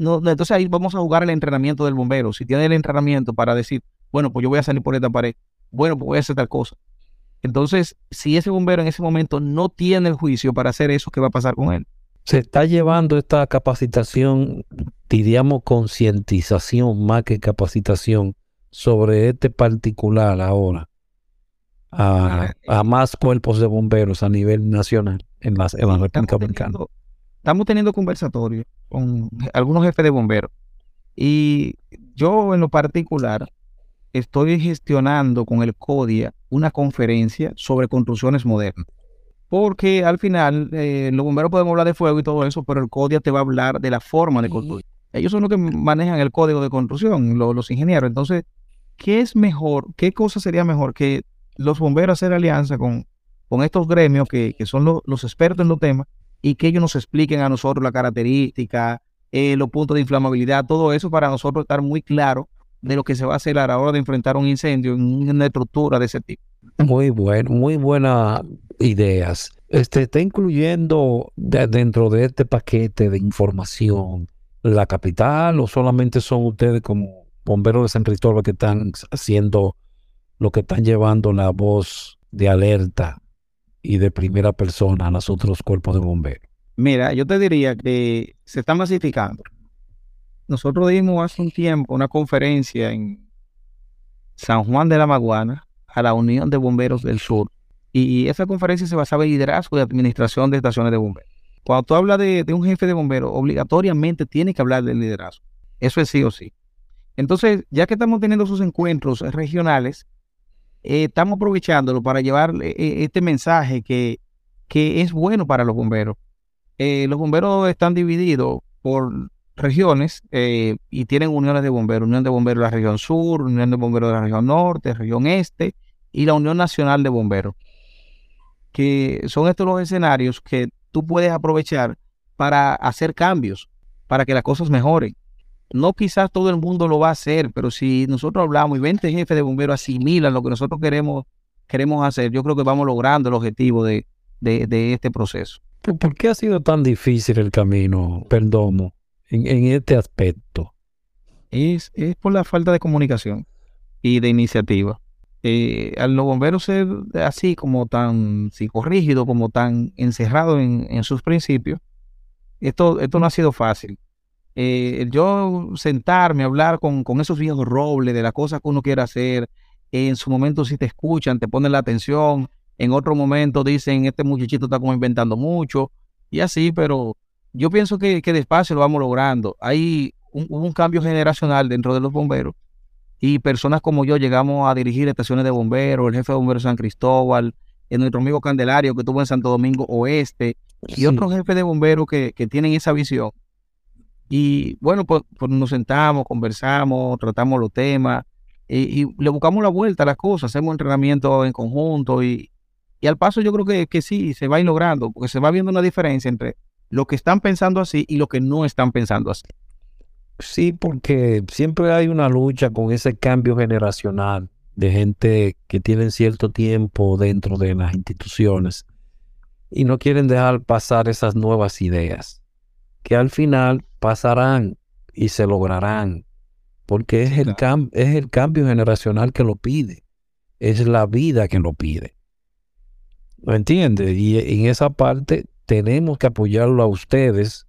[SPEAKER 3] entonces ahí vamos a jugar el entrenamiento del bombero. Si tiene el entrenamiento para decir, bueno, pues yo voy a salir por esta pared, bueno, pues voy a hacer tal cosa. Entonces, si ese bombero en ese momento no tiene el juicio para hacer eso, ¿qué va a pasar con él?
[SPEAKER 1] Se está llevando esta capacitación, diríamos concientización más que capacitación sobre este particular ahora a, a, más cuerpos de bomberos a nivel nacional en, las, en la República Dominicana.
[SPEAKER 3] estamos teniendo conversatorios con algunos jefes de bomberos. Y yo en lo particular estoy gestionando con el CODIA una conferencia sobre construcciones modernas. Porque al final, eh, los bomberos podemos hablar de fuego y todo eso, pero el CODIA te va a hablar de la forma de construir. Ellos son los que manejan el código de construcción, los ingenieros. Entonces, ¿qué es mejor? ¿Qué cosa sería mejor que los bomberos hacer alianza con, con estos gremios que, son los expertos en los temas y que ellos nos expliquen a nosotros la característica, eh, los puntos de inflamabilidad, todo eso para nosotros estar muy claro de lo que se va a hacer a la hora de enfrentar un incendio en una estructura de ese tipo.
[SPEAKER 1] Muy bueno, muy buenas ideas. Este está incluyendo dentro de este paquete de información la capital o solamente son ustedes como bomberos de San Cristóbal que están haciendo lo que están llevando la voz de alerta y de primera persona a los otros cuerpos de bomberos?
[SPEAKER 3] Mira, yo te diría que se está masificando. Nosotros dimos hace un tiempo una conferencia en San Juan de la Maguana a la Unión de Bomberos del Sur. Y esa conferencia se basaba en liderazgo y administración de estaciones de bomberos. Cuando tú hablas de, un jefe de bomberos, obligatoriamente tiene que hablar del liderazgo. Eso es sí o sí. Entonces, ya que estamos teniendo esos encuentros regionales, eh, estamos aprovechándolo para llevar eh, eh, este mensaje que, que, es bueno para los bomberos. los bomberos están divididos por regiones y tienen uniones de bomberos, Unión de Bomberos de la región sur, Unión de Bomberos de la región norte, región este y la Unión Nacional de Bomberos, que son estos los escenarios que tú puedes aprovechar para hacer cambios, para que las cosas mejoren no quizás todo el mundo lo va a hacer, pero si nosotros hablamos y 20 jefes de bomberos asimilan lo que nosotros queremos, queremos hacer, yo creo que vamos logrando el objetivo de, este proceso.
[SPEAKER 1] ¿Por qué ha sido tan difícil el camino, Perdomo, en, este aspecto?
[SPEAKER 3] Es, es por la falta de comunicación y de iniciativa. Eh, al los bomberos ser así como tan psicorrígido, como tan encerrado en, en, sus principios, esto, esto no ha sido fácil. Eh, yo sentarme, hablar con, con, esos viejos robles de las cosas que uno quiere hacer, en su momento si te escuchan, te ponen la atención, en otro momento dicen, este muchachito está como inventando mucho, y así, pero yo pienso que, que despacio lo vamos logrando. Hay un, un cambio generacional dentro de los bomberos y personas como yo llegamos a dirigir estaciones de bomberos, el jefe de bomberos San Cristóbal, en nuestro amigo Candelario que estuvo en Santo Domingo Oeste, y otros jefes de bomberos que, que tienen esa visión y bueno, pues, pues, nos sentamos, conversamos, tratamos los temas y, le buscamos la vuelta a las cosas, hacemos entrenamiento en conjunto y, y al paso yo creo que, que sí, se va a ir logrando, porque se va viendo una diferencia entre lo que están pensando así y lo que no están pensando así.
[SPEAKER 1] Sí, porque siempre hay una lucha con ese cambio generacional de gente que tienen cierto tiempo dentro de las instituciones y no quieren dejar pasar esas nuevas ideas, que al final pasarán y se lograrán, porque es, el, es el cambio generacional que lo pide, es la vida que lo pide. ¿Lo entiende? Y en esa parte tenemos que apoyarlo a ustedes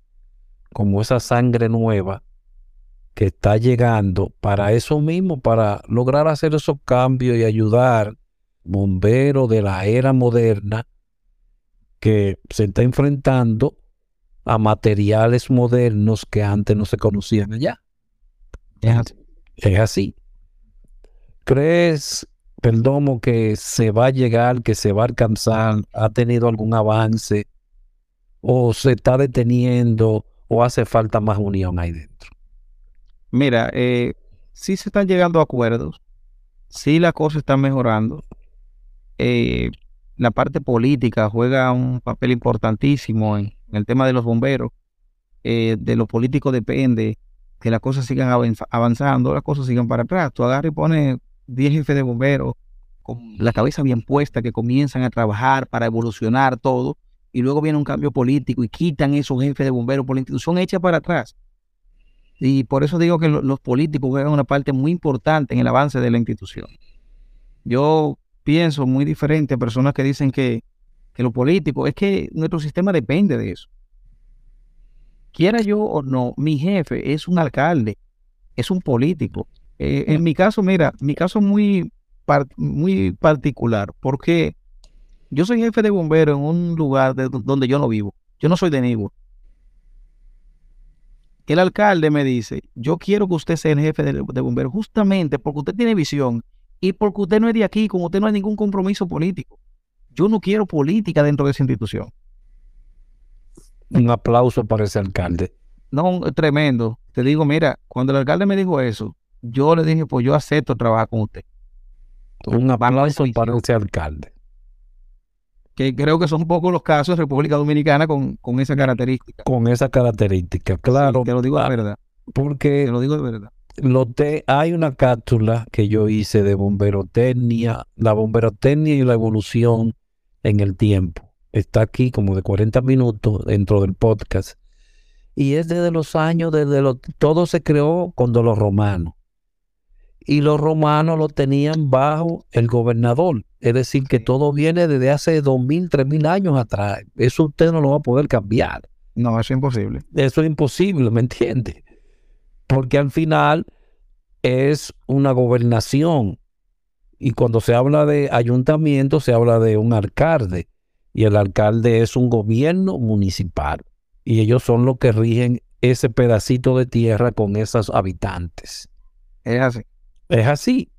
[SPEAKER 1] como esa sangre nueva que está llegando para eso mismo, para lograr hacer esos cambios y ayudar bomberos de la era moderna que se está enfrentando a materiales modernos que antes no se conocían allá. Es así. Es así. ¿Crees, Perdomo, que se va a llegar, que se va a alcanzar? ¿Ha tenido algún avance? ¿O se está deteniendo? ¿O hace falta más unión ahí dentro?
[SPEAKER 3] Mira, eh, sí se están llegando a acuerdos, sí la cosa está mejorando. Eh, la parte política juega un papel importantísimo en, el tema de los bomberos. Eh, de lo político depende que las cosas sigan avanzando, las cosas sigan para atrás. Tú agarras y pones 10 jefes de bomberos con la cabeza bien puesta que comienzan a trabajar para evolucionar todo y luego viene un cambio político y quitan esos jefes de bomberos por la institución hecha para atrás. Y por eso digo que los políticos juegan una parte muy importante en el avance de la institución. Yo pienso muy diferente a personas que dicen que, que lo político, es que nuestro sistema depende de eso. Quiera yo o no, mi jefe es un alcalde, es un político. Eh, en mi caso, mira, mi caso muy, muy particular, porque yo soy jefe de bombero en un lugar donde yo no vivo. Yo no soy de Nigo el alcalde me dice, yo quiero que usted sea el jefe de, bomberos justamente porque usted tiene visión y porque usted no es de aquí, como usted no hay ningún compromiso político. Yo no quiero política dentro de esa institución.
[SPEAKER 1] Un aplauso para ese alcalde.
[SPEAKER 3] No, tremendo. Te digo, mira, cuando el alcalde me dijo eso, yo le dije, pues yo acepto trabajar con usted.
[SPEAKER 1] Un aplauso para ese alcalde
[SPEAKER 3] que creo que son pocos los casos de República Dominicana con, esa característica.
[SPEAKER 1] Con esa característica, claro.
[SPEAKER 3] te lo digo de ah, verdad.
[SPEAKER 1] Porque
[SPEAKER 3] te lo digo de verdad.
[SPEAKER 1] Lo hay una cápsula que yo hice de bomberotecnia, la bomberotecnia y la evolución en el tiempo. Está aquí como de 40 minutos dentro del podcast. Y es desde los años, desde los, todo se creó con los romanos y los romanos lo tenían bajo el gobernador. Es decir, que todo viene desde hace dos mil, tres mil años atrás. Eso usted no lo va a poder cambiar.
[SPEAKER 3] No, eso es imposible.
[SPEAKER 1] Eso es imposible, ¿me entiende? Porque al final es una gobernación. Y cuando se habla de ayuntamiento, se habla de un alcalde. Y el alcalde es un gobierno municipal. Y ellos son los que rigen ese pedacito de tierra con esos habitantes.
[SPEAKER 3] Es así.
[SPEAKER 1] Es así.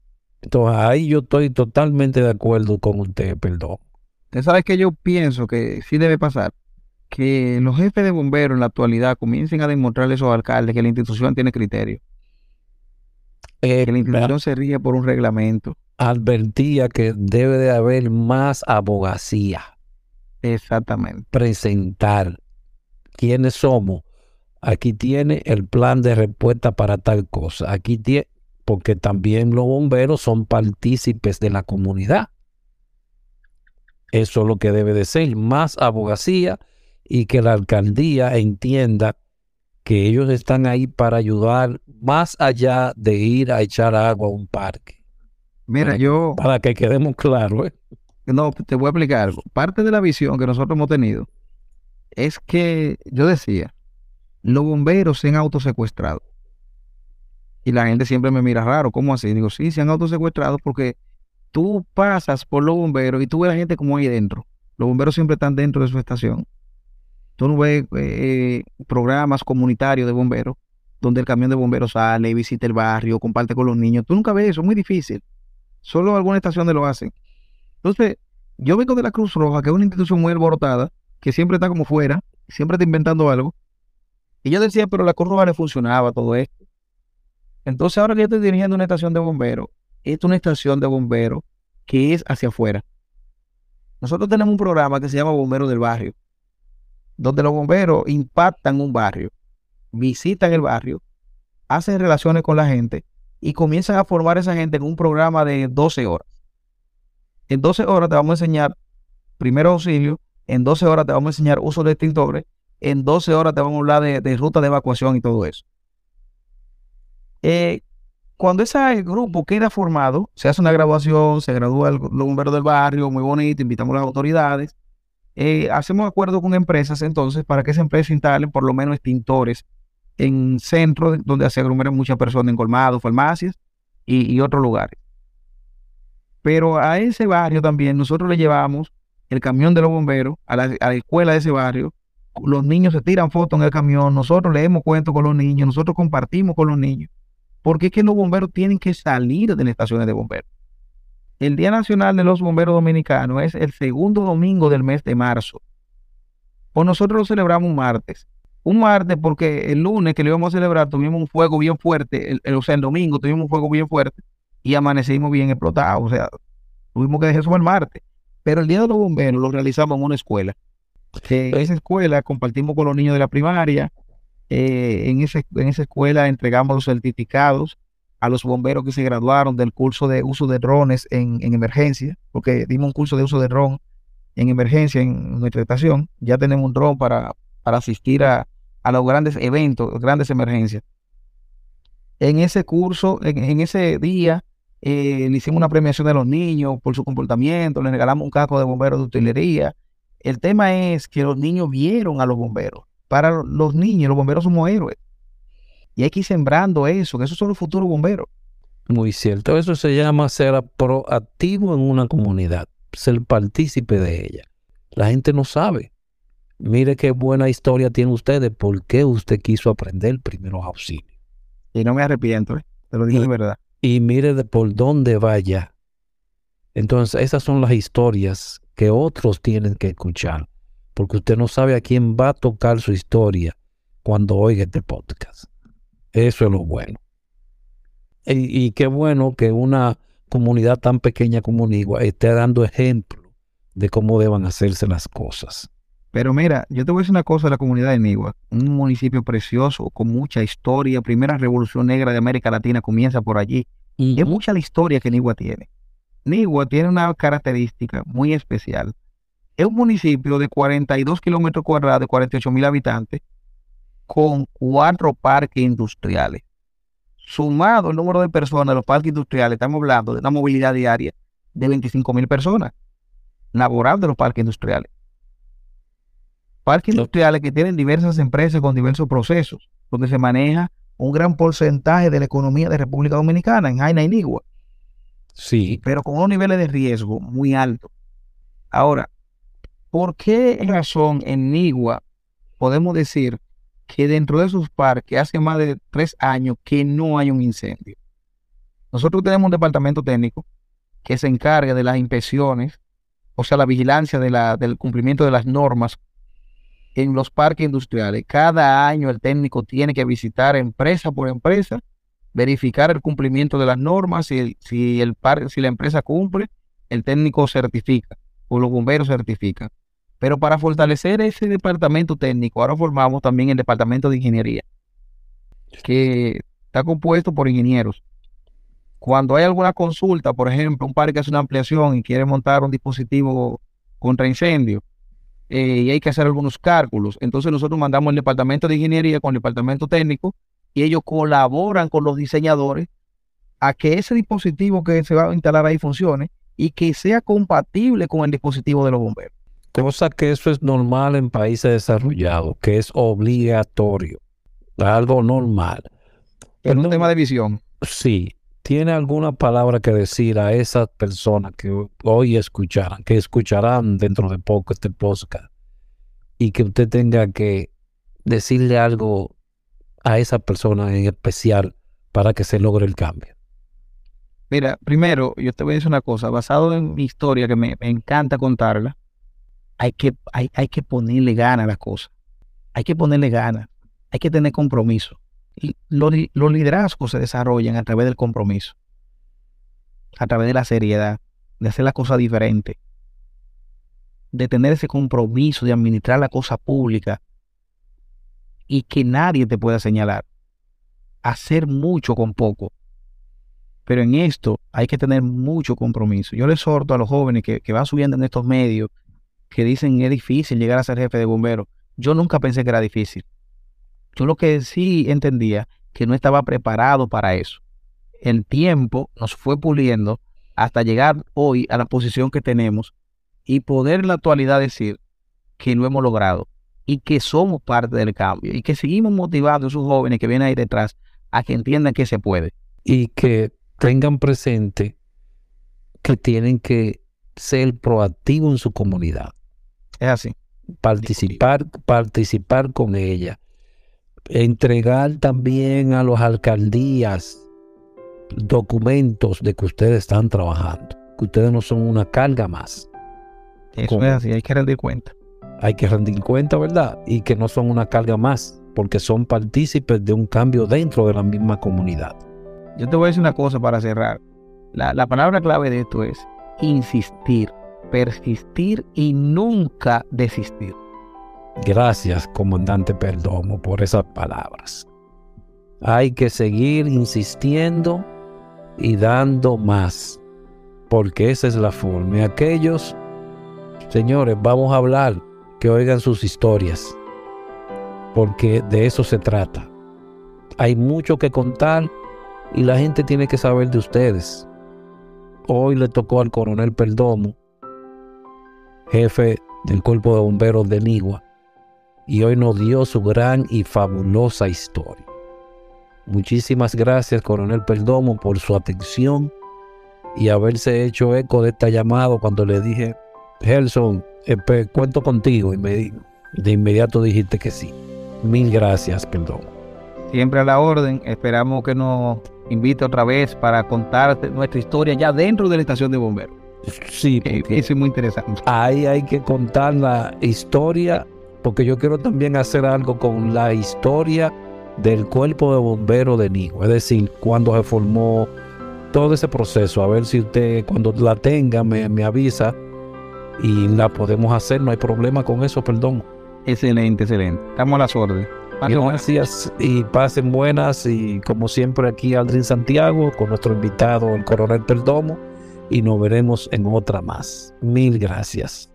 [SPEAKER 1] Entonces ahí yo estoy totalmente de acuerdo con usted, perdón.
[SPEAKER 3] Usted sabe que yo pienso que sí debe pasar que los jefes de bomberos en la actualidad comiencen a demostrarle a esos alcaldes que la institución tiene criterio. Eh, que la institución se rige por un reglamento.
[SPEAKER 1] Advertía que debe de haber más abogacía.
[SPEAKER 3] Exactamente.
[SPEAKER 1] Presentar quiénes somos. Aquí tiene el plan de respuesta para tal cosa. Aquí tiene porque también los bomberos son partícipes de la comunidad. Eso es lo que debe de ser, más abogacía y que la alcaldía entienda que ellos están ahí para ayudar más allá de ir a echar agua a un parque.
[SPEAKER 3] Mira, yo...
[SPEAKER 1] Para que quedemos claros. ¿eh?
[SPEAKER 3] No, te voy a explicar algo. Parte de la visión que nosotros hemos tenido es que, yo decía, los bomberos se han autosecuestrado. Y la gente siempre me mira raro, ¿cómo así? Digo, sí, se han autosecuestrado porque tú pasas por los bomberos y tú ves a la gente como ahí dentro. Los bomberos siempre están dentro de su estación. Tú no ves eh, programas comunitarios de bomberos donde el camión de bomberos sale visita el barrio, comparte con los niños. Tú nunca ves eso, es muy difícil. Solo algunas estaciones lo hacen. Entonces, yo vengo de la Cruz Roja, que es una institución muy alborotada, que siempre está como fuera, siempre está inventando algo. Y yo decía, pero la Cruz Roja le funcionaba todo esto. Entonces, ahora que yo estoy dirigiendo una estación de bomberos, es una estación de bomberos que es hacia afuera. Nosotros tenemos un programa que se llama Bomberos del Barrio, donde los bomberos impactan un barrio, visitan el barrio, hacen relaciones con la gente y comienzan a formar a esa gente en un programa de 12 horas. En 12 horas te vamos a enseñar primero auxilio, en 12 horas te vamos a enseñar uso de extintores, en 12 horas te vamos a hablar de, ruta de evacuación y todo eso. Eh, cuando ese grupo queda formado, se hace una graduación, se gradúa el, bombero del barrio, muy bonito, invitamos a las autoridades, eh, hacemos acuerdo con empresas entonces para que esas empresas instalen por lo menos extintores en centros donde se aglomeran muchas personas, en colmados, farmacias y, otros lugares. Pero a ese barrio también nosotros le llevamos el camión de los bomberos a la, a la escuela de ese barrio. Los niños se tiran fotos en el camión, nosotros leemos cuentos con los niños, nosotros compartimos con los niños porque es que los bomberos tienen que salir de las estaciones de bomberos. El Día Nacional de los Bomberos Dominicanos es el segundo domingo del mes de marzo. Pues nosotros lo celebramos un martes. Un martes porque el lunes que lo íbamos a celebrar tuvimos un fuego bien fuerte, o sea, el domingo tuvimos un fuego bien fuerte y amanecimos bien explotados. O sea, tuvimos que dejar eso el martes. Pero el Día de los Bomberos lo realizamos en una escuela. En esa escuela compartimos con los niños de la primaria, eh, en, ese, en esa escuela entregamos los certificados a los bomberos que se graduaron del curso de uso de drones en, emergencia, porque dimos un curso de uso de drone en emergencia en nuestra estación. Ya tenemos un drone para, para asistir a, los grandes eventos, grandes emergencias. En ese curso, en, ese día, eh, le hicimos una premiación de los niños por su comportamiento, le regalamos un casco de bomberos de utilería. El tema es que los niños vieron a los bomberos para los niños, los bomberos somos héroes. Y hay que ir sembrando eso, que esos son los futuros bomberos.
[SPEAKER 1] Muy cierto, eso se llama ser proactivo en una comunidad, ser partícipe de ella. La gente no sabe. Mire qué buena historia tiene usted de por qué usted quiso aprender primeros auxilios.
[SPEAKER 3] Y no me arrepiento, ¿eh? te lo digo de verdad.
[SPEAKER 1] Y mire de por dónde vaya. Entonces, esas son las historias que otros tienen que escuchar porque usted no sabe a quién va a tocar su historia cuando oiga este podcast. Eso es lo bueno. Y, qué bueno que una comunidad tan pequeña como Nigua esté dando ejemplo de cómo deban hacerse las cosas.
[SPEAKER 3] Pero mira, yo te voy a decir una cosa de la comunidad de Nigua, un municipio precioso con mucha historia, primera revolución negra de América Latina comienza por allí. y Es mucha la historia que Nigua tiene. Nigua tiene una característica muy especial es un municipio de 42 kilómetros cuadrados, de 48 mil habitantes, con cuatro parques industriales. Sumado el número de personas de los parques industriales, estamos hablando de una movilidad diaria de 25 mil personas laboral de los parques industriales. Parques industriales que tienen diversas empresas con diversos procesos, donde se maneja un gran porcentaje de la economía de República Dominicana, en Jaina y Nigua.
[SPEAKER 1] Sí.
[SPEAKER 3] Pero con unos niveles de riesgo muy altos. Ahora, ¿Por qué razón en Nigua podemos decir que dentro de sus parques hace más de tres años que no hay un incendio? Nosotros tenemos un departamento técnico que se encarga de las inspecciones, o sea, la vigilancia del cumplimiento de las normas en los parques industriales. Cada año el técnico tiene que visitar empresa por empresa, verificar el cumplimiento de las normas. Si, si, el si la empresa cumple, el técnico certifica o los bomberos certifican. Pero para fortalecer ese departamento técnico, ahora formamos también el departamento de ingeniería, que está compuesto por ingenieros. Cuando hay alguna consulta, por ejemplo, un parque hace una ampliación y quiere montar un dispositivo contra incendio, eh, y hay que hacer algunos cálculos. Entonces nosotros mandamos el departamento de ingeniería con el departamento técnico y ellos colaboran con los diseñadores a que ese dispositivo que se va a instalar ahí funcione y que sea compatible con el dispositivo de los bomberos.
[SPEAKER 1] Cosa que eso es normal en países desarrollados, que es obligatorio, algo normal.
[SPEAKER 3] Es un tema de visión.
[SPEAKER 1] Sí. ¿Tiene alguna palabra que decir a esas personas que hoy escucharán, que escucharán dentro de poco este podcast y que usted tenga que decirle algo a esa persona en especial para que se logre el cambio?
[SPEAKER 3] Mira, primero, yo te voy a decir una cosa, basado en mi historia, que me, me encanta contarla hay que, hay, hay que ponerle gana a las cosas. Hay que ponerle gana. Hay que tener compromiso. Y los, los liderazgos se desarrollan a través del compromiso, a través de la seriedad, de hacer las cosas diferentes, de tener ese compromiso de administrar la cosa pública y que nadie te pueda señalar. Hacer mucho con poco. Pero en esto hay que tener mucho compromiso. Yo le exhorto a los jóvenes que, que van subiendo en estos medios, que dicen es difícil llegar a ser jefe de bomberos. Yo nunca pensé que era difícil. Yo lo que sí entendía que no estaba preparado para eso. El tiempo nos fue puliendo hasta llegar hoy a la posición que tenemos y poder en la actualidad decir que lo hemos logrado y que somos parte del cambio y que seguimos motivando a esos jóvenes que vienen ahí detrás a que entiendan que se puede.
[SPEAKER 1] Y que tengan presente que tienen que ser proactivos en su comunidad.
[SPEAKER 3] Es así.
[SPEAKER 1] Participar, participar con ella. Entregar también a las alcaldías documentos de que ustedes están trabajando, que ustedes no son una carga más.
[SPEAKER 3] Eso es así, hay que rendir cuenta.
[SPEAKER 1] Hay que rendir cuenta, ¿verdad? Y que no son una carga más, porque son partícipes de un cambio dentro de la misma comunidad.
[SPEAKER 3] Yo te voy a decir una cosa para cerrar. La, la palabra clave de esto es insistir, persistir y nunca desistir.
[SPEAKER 1] Gracias, comandante Perdomo, por esas palabras. Hay que seguir insistiendo y dando más, porque esa es la forma. Y aquellos, señores, vamos a hablar, que oigan sus historias, porque de eso se trata. Hay mucho que contar y la gente tiene que saber de ustedes. Hoy le tocó al coronel Perdomo, jefe del cuerpo de bomberos de Nigua, y hoy nos dio su gran y fabulosa historia. Muchísimas gracias, coronel Perdomo, por su atención y haberse hecho eco de esta llamada cuando le dije, Gelson, cuento contigo. Y me, de inmediato dijiste que sí. Mil gracias, perdón.
[SPEAKER 3] Siempre a la orden. Esperamos que nos invite otra vez para contarte nuestra historia ya dentro de la estación de bomberos.
[SPEAKER 1] Sí,
[SPEAKER 3] eso es muy interesante.
[SPEAKER 1] Ahí hay que contar la historia, porque yo quiero también hacer algo con la historia del cuerpo de bomberos de Nigo, es decir, cuando se formó todo ese proceso, a ver si usted cuando la tenga me, me avisa y la podemos hacer, no hay problema con eso, perdón.
[SPEAKER 3] Excelente, excelente. Estamos a las órdenes.
[SPEAKER 1] Gracias y pasen buenas y como siempre aquí Aldrin Santiago con nuestro invitado el coronel Perdomo y nos veremos en otra más. Mil gracias.